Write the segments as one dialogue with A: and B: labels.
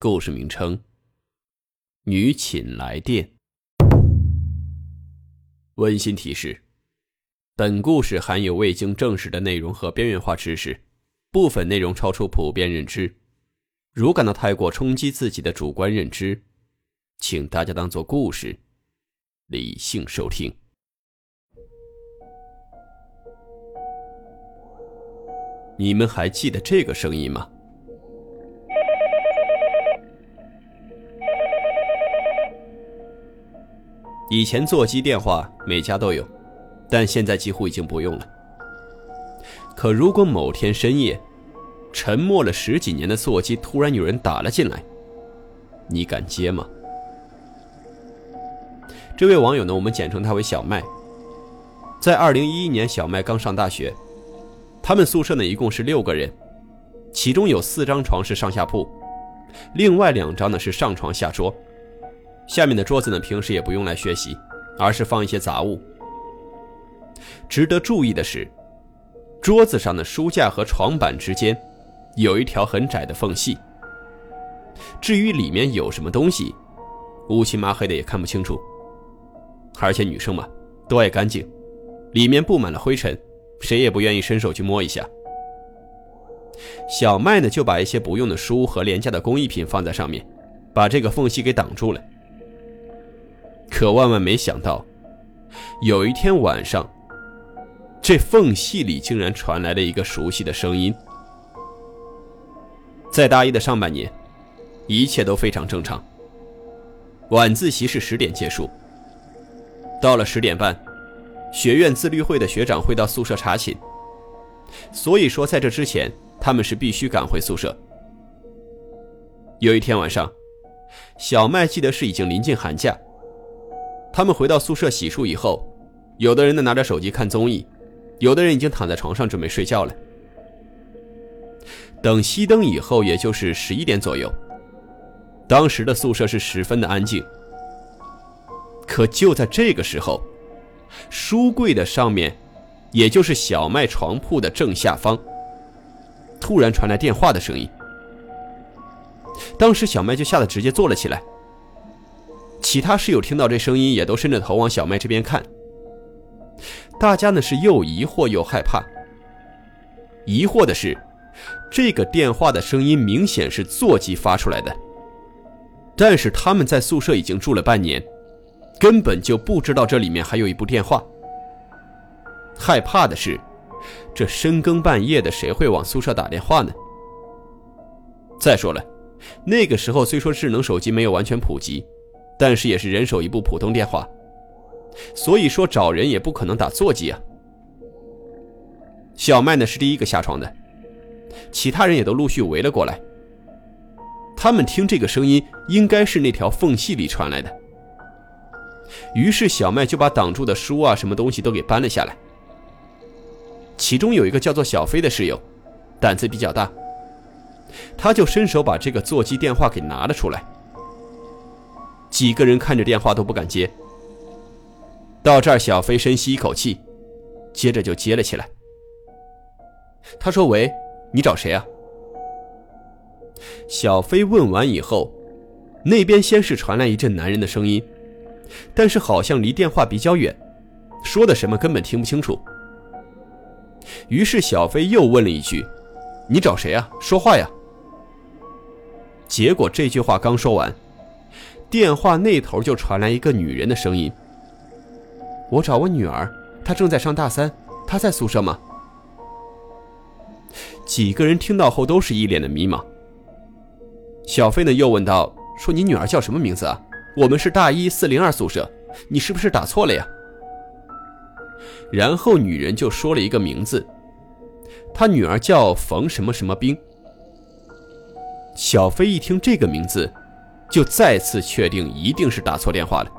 A: 故事名称：女寝来电。温馨提示：本故事含有未经证实的内容和边缘化知识，部分内容超出普遍认知。如感到太过冲击自己的主观认知，请大家当做故事，理性收听。你们还记得这个声音吗？以前座机电话每家都有，但现在几乎已经不用了。可如果某天深夜，沉默了十几年的座机突然有人打了进来，你敢接吗？这位网友呢，我们简称他为小麦。在二零一一年，小麦刚上大学，他们宿舍呢一共是六个人，其中有四张床是上下铺，另外两张呢是上床下桌。下面的桌子呢，平时也不用来学习，而是放一些杂物。值得注意的是，桌子上的书架和床板之间有一条很窄的缝隙。至于里面有什么东西，乌漆麻黑的也看不清楚。而且女生嘛，都爱干净，里面布满了灰尘，谁也不愿意伸手去摸一下。小麦呢，就把一些不用的书和廉价的工艺品放在上面，把这个缝隙给挡住了。可万万没想到，有一天晚上，这缝隙里竟然传来了一个熟悉的声音。在大一的上半年，一切都非常正常。晚自习是十点结束，到了十点半，学院自律会的学长会到宿舍查寝，所以说在这之前，他们是必须赶回宿舍。有一天晚上，小麦记得是已经临近寒假。他们回到宿舍洗漱以后，有的人呢拿着手机看综艺，有的人已经躺在床上准备睡觉了。等熄灯以后，也就是十一点左右。当时的宿舍是十分的安静。可就在这个时候，书柜的上面，也就是小麦床铺的正下方，突然传来电话的声音。当时小麦就吓得直接坐了起来。其他室友听到这声音，也都伸着头往小麦这边看。大家呢是又疑惑又害怕。疑惑的是，这个电话的声音明显是座机发出来的，但是他们在宿舍已经住了半年，根本就不知道这里面还有一部电话。害怕的是，这深更半夜的，谁会往宿舍打电话呢？再说了，那个时候虽说智能手机没有完全普及。但是也是人手一部普通电话，所以说找人也不可能打座机啊。小麦呢是第一个下床的，其他人也都陆续围了过来。他们听这个声音，应该是那条缝隙里传来的。于是小麦就把挡住的书啊什么东西都给搬了下来。其中有一个叫做小飞的室友，胆子比较大，他就伸手把这个座机电话给拿了出来。几个人看着电话都不敢接。到这儿，小飞深吸一口气，接着就接了起来。他说：“喂，你找谁啊？”小飞问完以后，那边先是传来一阵男人的声音，但是好像离电话比较远，说的什么根本听不清楚。于是小飞又问了一句：“你找谁啊？说话呀！”结果这句话刚说完。电话那头就传来一个女人的声音：“我找我女儿，她正在上大三，她在宿舍吗？”几个人听到后都是一脸的迷茫。小飞呢又问道：“说你女儿叫什么名字啊？我们是大一四零二宿舍，你是不是打错了呀？”然后女人就说了一个名字，她女儿叫冯什么什么冰。小飞一听这个名字。就再次确定一定是打错电话了，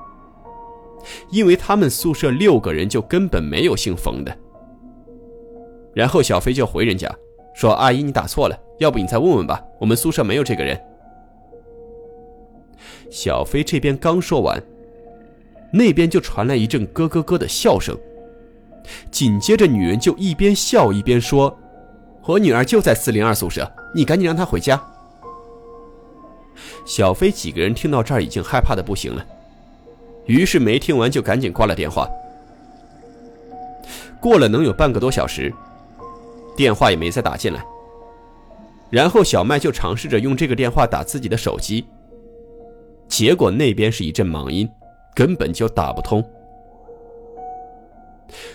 A: 因为他们宿舍六个人就根本没有姓冯的。然后小飞就回人家说：“阿姨，你打错了，要不你再问问吧，我们宿舍没有这个人。”小飞这边刚说完，那边就传来一阵咯咯咯的笑声，紧接着女人就一边笑一边说：“我女儿就在四零二宿舍，你赶紧让她回家。”小飞几个人听到这儿已经害怕的不行了，于是没听完就赶紧挂了电话。过了能有半个多小时，电话也没再打进来。然后小麦就尝试着用这个电话打自己的手机，结果那边是一阵忙音，根本就打不通。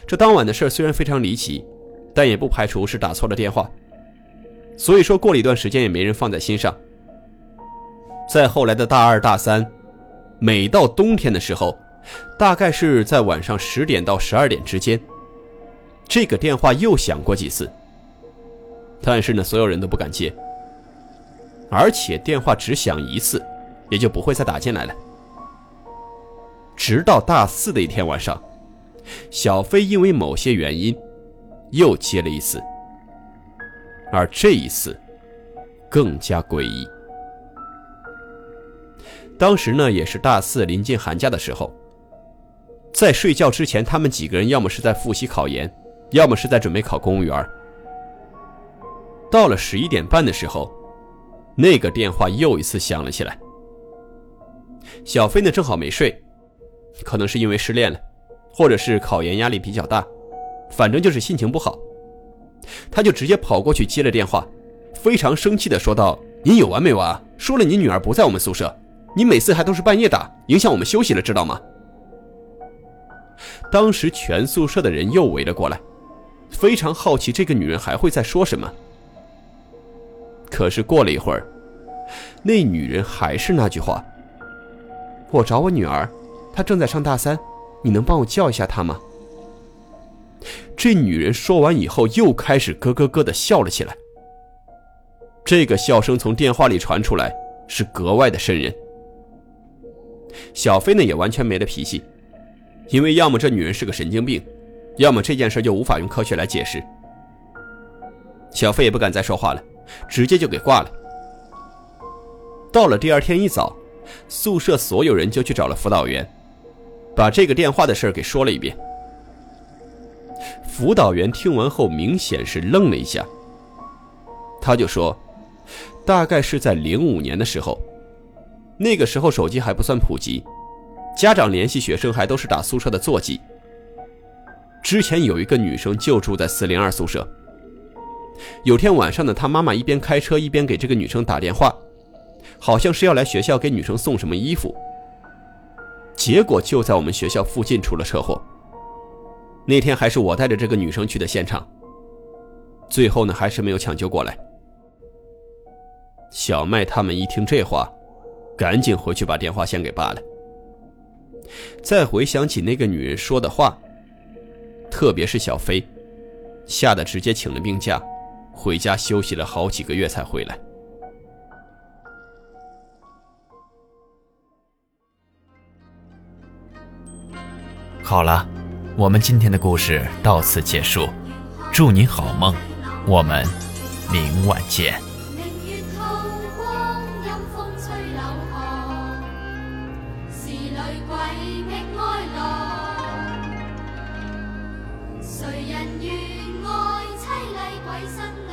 A: 这当晚的事虽然非常离奇，但也不排除是打错了电话，所以说过了一段时间也没人放在心上。在后来的大二、大三，每到冬天的时候，大概是在晚上十点到十二点之间，这个电话又响过几次。但是呢，所有人都不敢接，而且电话只响一次，也就不会再打进来了。直到大四的一天晚上，小飞因为某些原因，又接了一次，而这一次，更加诡异。当时呢，也是大四临近寒假的时候，在睡觉之前，他们几个人要么是在复习考研，要么是在准备考公务员。到了十一点半的时候，那个电话又一次响了起来。小飞呢正好没睡，可能是因为失恋了，或者是考研压力比较大，反正就是心情不好，他就直接跑过去接了电话，非常生气的说道：“你有完没完？说了你女儿不在我们宿舍。”你每次还都是半夜打，影响我们休息了，知道吗？当时全宿舍的人又围了过来，非常好奇这个女人还会再说什么。可是过了一会儿，那女人还是那句话：“我找我女儿，她正在上大三，你能帮我叫一下她吗？”这女人说完以后，又开始咯咯咯的笑了起来。这个笑声从电话里传出来，是格外的瘆人。小飞呢也完全没了脾气，因为要么这女人是个神经病，要么这件事就无法用科学来解释。小飞也不敢再说话了，直接就给挂了。到了第二天一早，宿舍所有人就去找了辅导员，把这个电话的事给说了一遍。辅导员听完后明显是愣了一下，他就说：“大概是在零五年的时候。”那个时候手机还不算普及，家长联系学生还都是打宿舍的座机。之前有一个女生就住在四零二宿舍。有天晚上呢，她妈妈一边开车一边给这个女生打电话，好像是要来学校给女生送什么衣服。结果就在我们学校附近出了车祸。那天还是我带着这个女生去的现场，最后呢还是没有抢救过来。小麦他们一听这话。赶紧回去把电话线给拔了。再回想起那个女人说的话，特别是小飞，吓得直接请了病假，回家休息了好几个月才回来。
B: 好了，我们今天的故事到此结束，祝你好梦，我们明晚见。
C: 鬼觅哀乐，谁人愿爱凄厉鬼身？